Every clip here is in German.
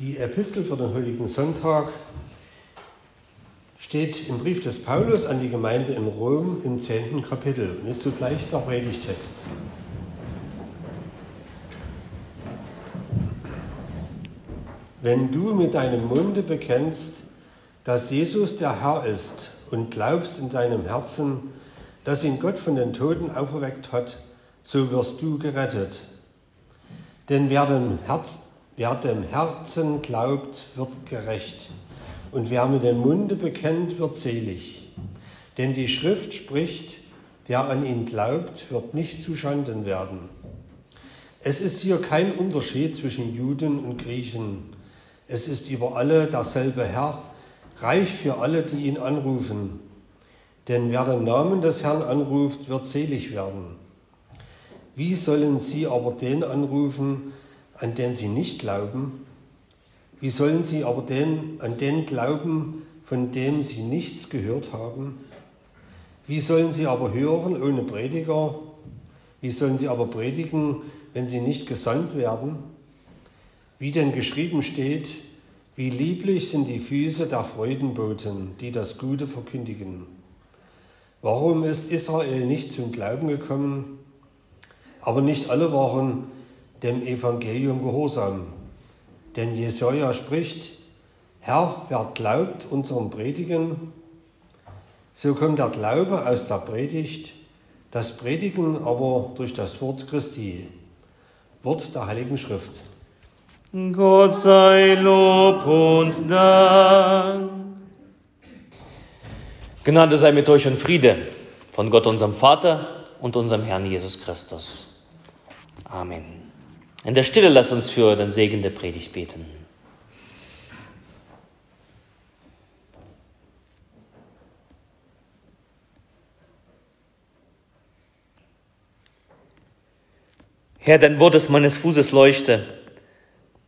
Die Epistel für den heutigen Sonntag steht im Brief des Paulus an die Gemeinde in Rom im zehnten Kapitel und ist zugleich der Predigtext. Wenn du mit deinem Munde bekennst, dass Jesus der Herr ist und glaubst in deinem Herzen, dass ihn Gott von den Toten auferweckt hat, so wirst du gerettet. Denn wer dem, Herz, wer dem Herzen glaubt, wird gerecht. Und wer mit dem Munde bekennt, wird selig. Denn die Schrift spricht, wer an ihn glaubt, wird nicht zuschanden werden. Es ist hier kein Unterschied zwischen Juden und Griechen. Es ist über alle derselbe Herr, reich für alle, die ihn anrufen. Denn wer den Namen des Herrn anruft, wird selig werden. Wie sollen sie aber den anrufen, an den sie nicht glauben? Wie sollen sie aber den, an den glauben, von dem sie nichts gehört haben? Wie sollen sie aber hören ohne Prediger? Wie sollen sie aber predigen, wenn sie nicht gesandt werden? Wie denn geschrieben steht, wie lieblich sind die Füße der Freudenboten, die das Gute verkündigen. Warum ist Israel nicht zum Glauben gekommen? Aber nicht alle waren dem Evangelium gehorsam. Denn Jesaja spricht, Herr, wer glaubt unserem Predigen? So kommt der Glaube aus der Predigt, das Predigen aber durch das Wort Christi, Wort der Heiligen Schrift. Gott sei Lob und Dank. Gnade sei mit euch und Friede von Gott, unserem Vater und unserem Herrn Jesus Christus. Amen. In der Stille lass uns für den Segen der Predigt beten. Herr, dein Wort des meines Fußes leuchte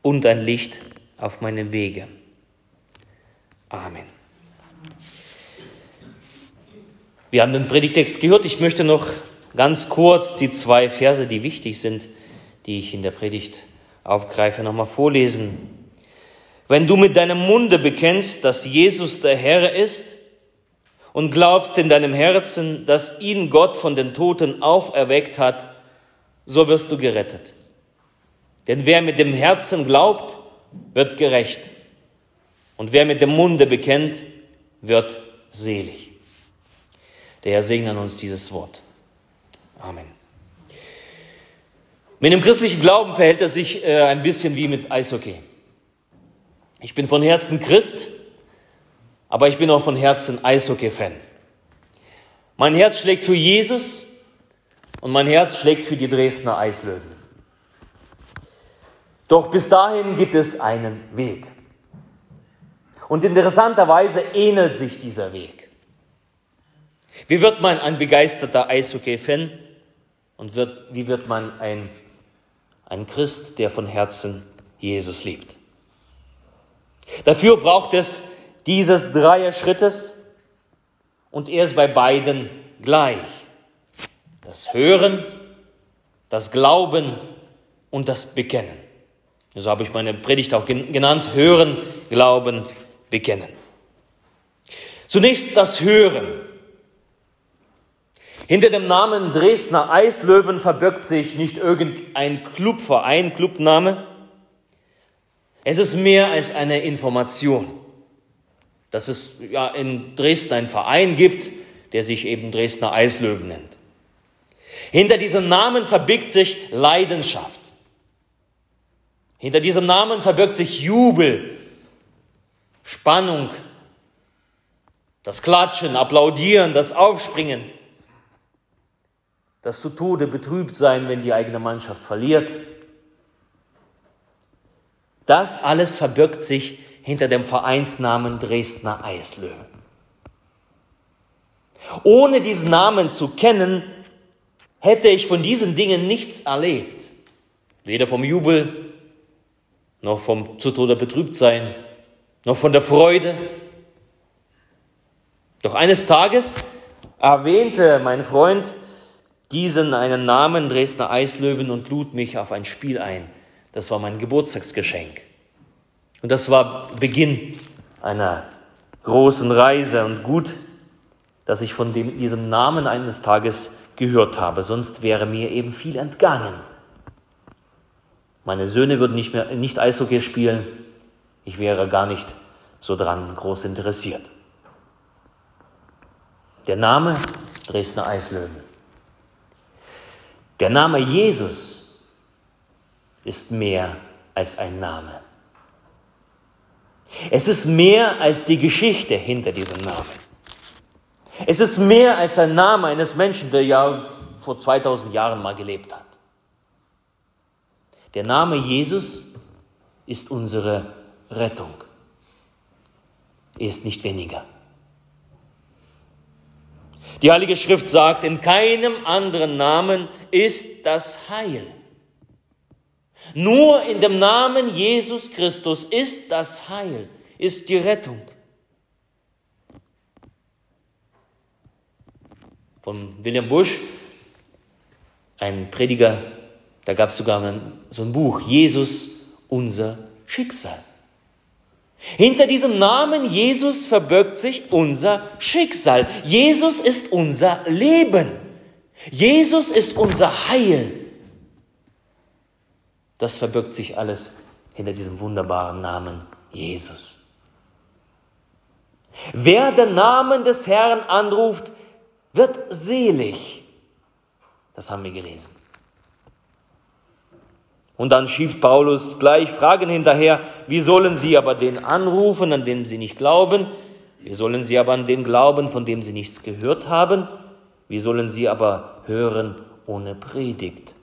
und ein Licht auf meinem Wege. Amen. Wir haben den Predigtext gehört. Ich möchte noch ganz kurz die zwei Verse, die wichtig sind, die ich in der Predigt aufgreife, nochmal vorlesen. Wenn du mit deinem Munde bekennst, dass Jesus der Herr ist und glaubst in deinem Herzen, dass ihn Gott von den Toten auferweckt hat, so wirst du gerettet. Denn wer mit dem Herzen glaubt, wird gerecht. Und wer mit dem Munde bekennt, wird selig. Der Herr segne uns dieses Wort. Amen. Mit dem christlichen Glauben verhält er sich äh, ein bisschen wie mit Eishockey. Ich bin von Herzen Christ, aber ich bin auch von Herzen Eishockey-Fan. Mein Herz schlägt für Jesus und mein Herz schlägt für die Dresdner Eislöwen. Doch bis dahin gibt es einen Weg. Und interessanterweise ähnelt sich dieser Weg. Wie wird man ein begeisterter Eishockey-Fan und wird, wie wird man ein, ein Christ, der von Herzen Jesus liebt? Dafür braucht es dieses Dreier-Schrittes und er ist bei beiden gleich. Das Hören, das Glauben und das Bekennen. So habe ich meine Predigt auch genannt. Hören, Glauben, Bekennen. Zunächst das Hören. Hinter dem Namen Dresdner Eislöwen verbirgt sich nicht irgendein Clubverein, Clubname. Es ist mehr als eine Information, dass es ja in Dresden einen Verein gibt, der sich eben Dresdner Eislöwen nennt. Hinter diesem Namen verbirgt sich Leidenschaft. Hinter diesem Namen verbirgt sich Jubel, Spannung, das Klatschen, Applaudieren, das Aufspringen, das zu Tode betrübt sein, wenn die eigene Mannschaft verliert. Das alles verbirgt sich hinter dem Vereinsnamen Dresdner Eislöwen. Ohne diesen Namen zu kennen, hätte ich von diesen Dingen nichts erlebt. Weder vom Jubel, noch vom zu Tode betrübt sein, noch von der Freude. Doch eines Tages erwähnte mein Freund diesen einen Namen Dresdner Eislöwen und lud mich auf ein Spiel ein. Das war mein Geburtstagsgeschenk. Und das war Beginn einer großen Reise und gut, dass ich von dem, diesem Namen eines Tages gehört habe, sonst wäre mir eben viel entgangen. Meine Söhne würden nicht mehr nicht Eishockey spielen, ich wäre gar nicht so dran groß interessiert. Der Name Dresdner Eislöwen. Der Name Jesus ist mehr als ein Name. Es ist mehr als die Geschichte hinter diesem Namen. Es ist mehr als ein Name eines Menschen, der ja vor 2000 Jahren mal gelebt hat. Der Name Jesus ist unsere Rettung. Er ist nicht weniger. Die Heilige Schrift sagt, in keinem anderen Namen ist das Heil. Nur in dem Namen Jesus Christus ist das Heil, ist die Rettung. Von William Bush, ein Prediger, da gab es sogar so ein Buch, Jesus, unser Schicksal. Hinter diesem Namen Jesus verbirgt sich unser Schicksal. Jesus ist unser Leben. Jesus ist unser Heil. Das verbirgt sich alles hinter diesem wunderbaren Namen Jesus. Wer den Namen des Herrn anruft, wird selig. Das haben wir gelesen. Und dann schiebt Paulus gleich Fragen hinterher, wie sollen sie aber den anrufen, an den sie nicht glauben? Wie sollen sie aber an den glauben, von dem sie nichts gehört haben? Wie sollen sie aber hören ohne Predigt?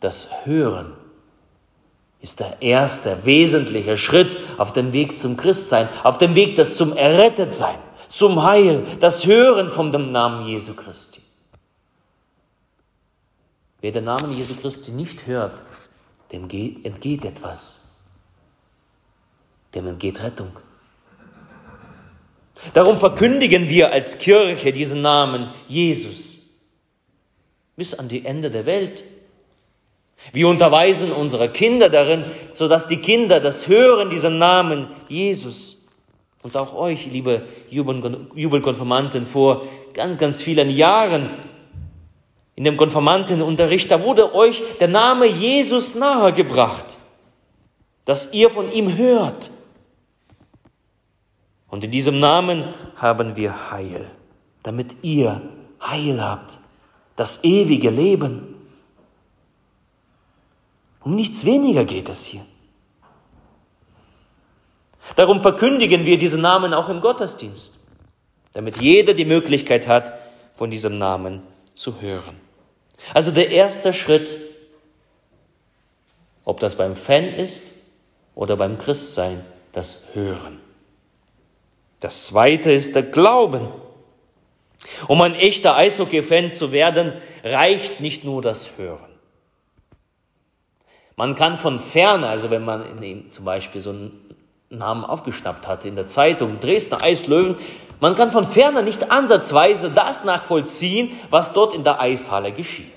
Das Hören ist der erste wesentliche Schritt auf dem Weg zum Christsein, auf dem Weg das zum Errettetsein, zum Heil, das Hören von dem Namen Jesu Christi. Wer den Namen Jesu Christi nicht hört, dem entgeht etwas. Dem entgeht Rettung. Darum verkündigen wir als Kirche diesen Namen Jesus bis an die Ende der Welt. Wir unterweisen unsere Kinder darin, sodass die Kinder das hören, diesen Namen Jesus. Und auch euch, liebe Jubelkonformanten, vor ganz, ganz vielen Jahren in dem Konformantenunterricht, da wurde euch der Name Jesus nahegebracht, dass ihr von ihm hört. Und in diesem Namen haben wir Heil, damit ihr Heil habt, das ewige Leben. Um nichts weniger geht es hier. Darum verkündigen wir diesen Namen auch im Gottesdienst, damit jeder die Möglichkeit hat, von diesem Namen zu hören. Also der erste Schritt, ob das beim Fan ist oder beim Christsein, das Hören. Das zweite ist der Glauben. Um ein echter Eishockey-Fan zu werden, reicht nicht nur das Hören. Man kann von ferne, also wenn man zum Beispiel so einen Namen aufgeschnappt hat in der Zeitung, Dresdner Eislöwen, man kann von ferne nicht ansatzweise das nachvollziehen, was dort in der Eishalle geschieht.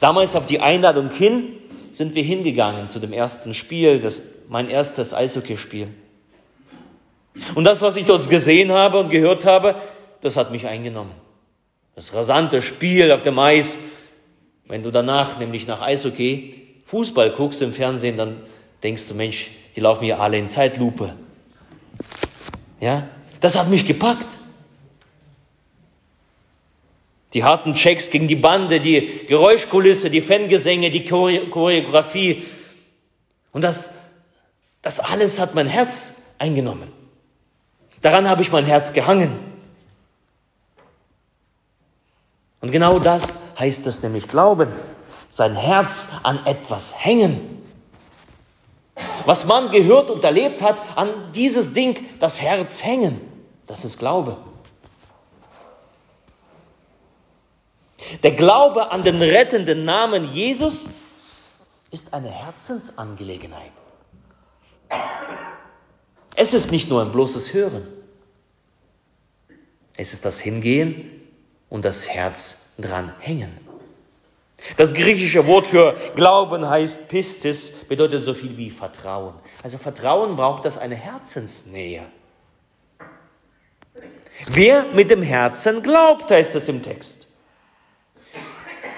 Damals auf die Einladung hin sind wir hingegangen zu dem ersten Spiel, das, mein erstes Eishockeyspiel. Und das, was ich dort gesehen habe und gehört habe, das hat mich eingenommen. Das rasante Spiel auf dem Eis. Wenn du danach, nämlich nach Eishockey, Fußball guckst im Fernsehen, dann denkst du, Mensch, die laufen hier alle in Zeitlupe. Ja, das hat mich gepackt. Die harten Checks gegen die Bande, die Geräuschkulisse, die Fangesänge, die Choreografie. Und das, das alles hat mein Herz eingenommen. Daran habe ich mein Herz gehangen. Und genau das heißt es nämlich Glauben. Sein Herz an etwas hängen. Was man gehört und erlebt hat, an dieses Ding das Herz hängen. Das ist Glaube. Der Glaube an den rettenden Namen Jesus ist eine Herzensangelegenheit. Es ist nicht nur ein bloßes Hören. Es ist das Hingehen und das Herz dran hängen. Das griechische Wort für Glauben heißt Pistis, bedeutet so viel wie Vertrauen. Also Vertrauen braucht das eine Herzensnähe. Wer mit dem Herzen glaubt, heißt es im Text.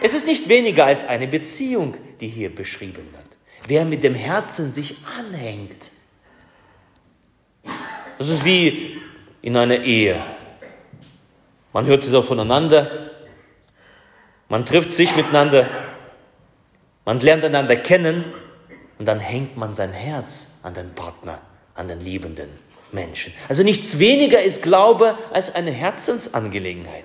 Es ist nicht weniger als eine Beziehung, die hier beschrieben wird. Wer mit dem Herzen sich anhängt. Das ist wie in einer Ehe. Man hört es auch voneinander, man trifft sich miteinander, man lernt einander kennen und dann hängt man sein Herz an den Partner, an den Liebenden. Menschen. Also nichts weniger ist Glaube als eine Herzensangelegenheit.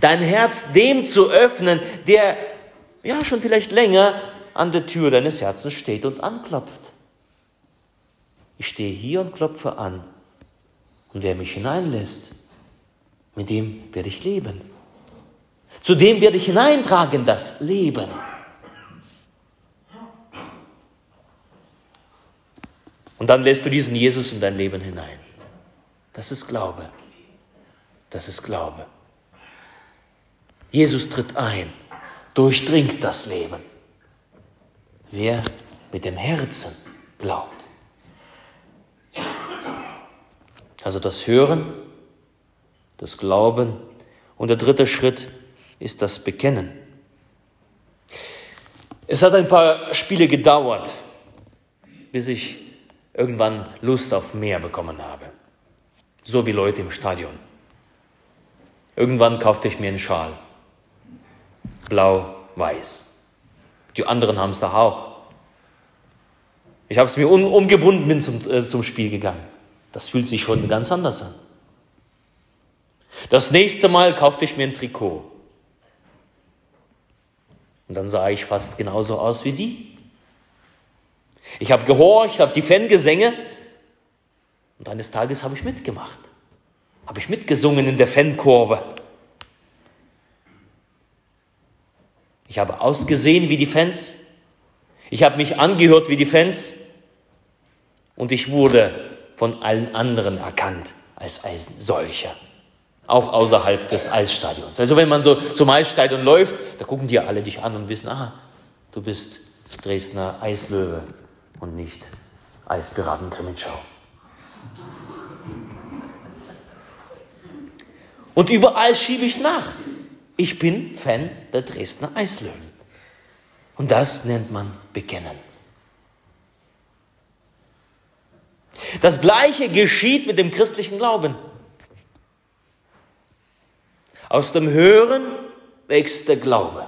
Dein Herz dem zu öffnen, der ja schon vielleicht länger an der Tür deines Herzens steht und anklopft. Ich stehe hier und klopfe an. Und wer mich hineinlässt, mit dem werde ich leben. Zu dem werde ich hineintragen das Leben. Und dann lässt du diesen Jesus in dein Leben hinein. Das ist Glaube. Das ist Glaube. Jesus tritt ein, durchdringt das Leben. Wer mit dem Herzen glaubt. Also das Hören, das Glauben und der dritte Schritt ist das Bekennen. Es hat ein paar Spiele gedauert, bis ich irgendwann Lust auf mehr bekommen habe. So wie Leute im Stadion. Irgendwann kaufte ich mir einen Schal. Blau-Weiß. Die anderen haben es da auch. Ich habe es mir um, umgebunden, bin zum, äh, zum Spiel gegangen. Das fühlt sich schon ganz anders an. Das nächste Mal kaufte ich mir ein Trikot. Und dann sah ich fast genauso aus wie die. Ich habe gehorcht auf die Fangesänge und eines Tages habe ich mitgemacht. Habe ich mitgesungen in der Fankurve. Ich habe ausgesehen wie die Fans. Ich habe mich angehört wie die Fans. Und ich wurde von allen anderen erkannt als ein solcher. Auch außerhalb des Eisstadions. Also wenn man so zum Eisstadion läuft, da gucken die alle dich an und wissen, aha, du bist Dresdner Eislöwe und nicht Eispiraten Grimmitschau. Und überall schiebe ich nach. Ich bin Fan der Dresdner Eislöwen. Und das nennt man Bekennen. Das Gleiche geschieht mit dem christlichen Glauben. Aus dem Hören wächst der Glaube.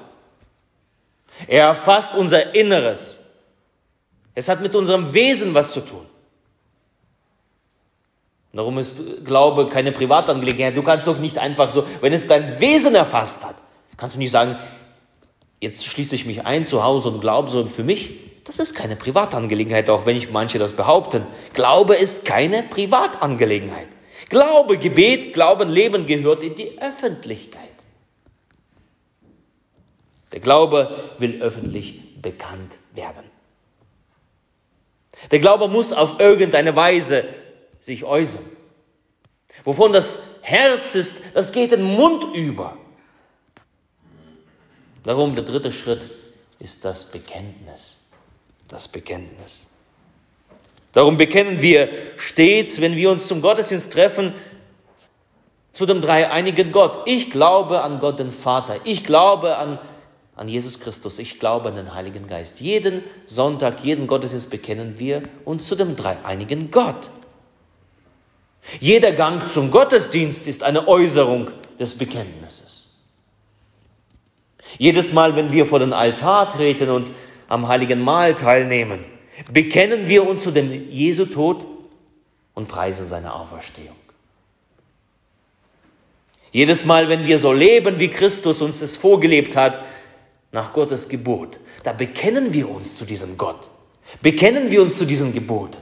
Er erfasst unser Inneres. Es hat mit unserem Wesen was zu tun. Darum ist Glaube keine Privatangelegenheit. Du kannst doch nicht einfach so, wenn es dein Wesen erfasst hat, kannst du nicht sagen, jetzt schließe ich mich ein zu Hause und glaube so für mich. Das ist keine Privatangelegenheit, auch wenn ich manche das behaupten. Glaube ist keine Privatangelegenheit. Glaube, Gebet, Glauben, Leben gehört in die Öffentlichkeit. Der Glaube will öffentlich bekannt werden. Der Glaube muss auf irgendeine Weise sich äußern. Wovon das Herz ist, das geht den Mund über. Darum der dritte Schritt ist das Bekenntnis. Das Bekenntnis. Darum bekennen wir stets, wenn wir uns zum Gottesdienst treffen, zu dem dreieinigen Gott. Ich glaube an Gott den Vater. Ich glaube an an Jesus Christus. Ich glaube an den Heiligen Geist. Jeden Sonntag, jeden Gottesdienst bekennen wir uns zu dem dreieinigen Gott. Jeder Gang zum Gottesdienst ist eine Äußerung des Bekenntnisses. Jedes Mal, wenn wir vor den Altar treten und am heiligen Mahl teilnehmen, bekennen wir uns zu dem Jesu Tod und preisen seine Auferstehung. Jedes Mal, wenn wir so leben, wie Christus uns es vorgelebt hat, nach Gottes Gebot. Da bekennen wir uns zu diesem Gott. Bekennen wir uns zu diesen Geboten.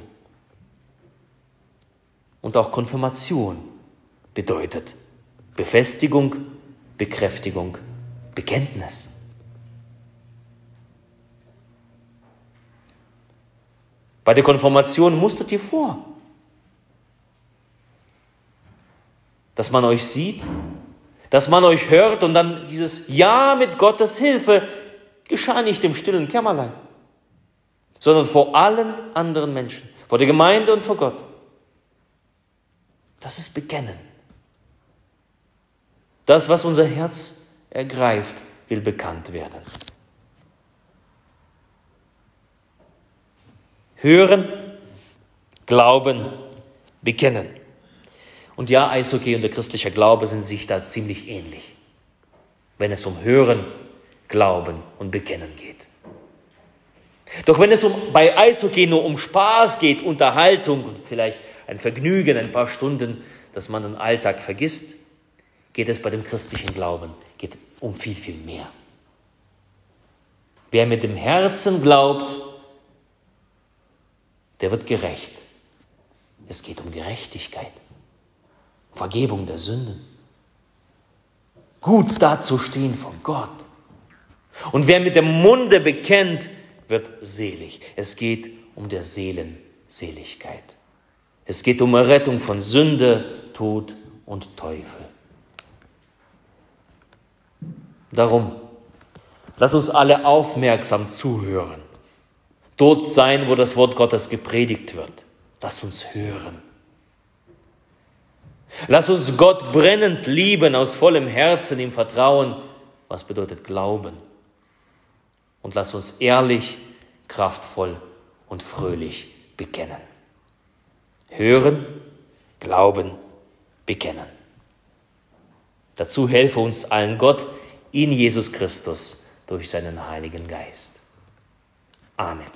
Und auch Konfirmation bedeutet Befestigung, Bekräftigung, Bekenntnis. Bei der Konfirmation musstet ihr vor, dass man euch sieht, dass man euch hört und dann dieses Ja mit Gottes Hilfe geschah nicht im stillen Kämmerlein, sondern vor allen anderen Menschen, vor der Gemeinde und vor Gott. Das ist Bekennen. Das, was unser Herz ergreift, will bekannt werden. Hören, glauben, bekennen. Und ja, Eishockey und der christliche Glaube sind sich da ziemlich ähnlich, wenn es um Hören, Glauben und Bekennen geht. Doch wenn es um, bei Eishockey nur um Spaß geht, Unterhaltung und vielleicht ein Vergnügen, ein paar Stunden, dass man den Alltag vergisst, geht es bei dem christlichen Glauben geht um viel, viel mehr. Wer mit dem Herzen glaubt, der wird gerecht. Es geht um Gerechtigkeit. Vergebung der Sünden. Gut dazustehen vor Gott. Und wer mit dem Munde bekennt, wird selig. Es geht um der Seelenseligkeit. Es geht um Errettung von Sünde, Tod und Teufel. Darum, lass uns alle aufmerksam zuhören. Dort sein, wo das Wort Gottes gepredigt wird. Lass uns hören. Lass uns Gott brennend lieben, aus vollem Herzen im Vertrauen, was bedeutet Glauben. Und lass uns ehrlich, kraftvoll und fröhlich bekennen. Hören, glauben, bekennen. Dazu helfe uns allen Gott in Jesus Christus durch seinen Heiligen Geist. Amen.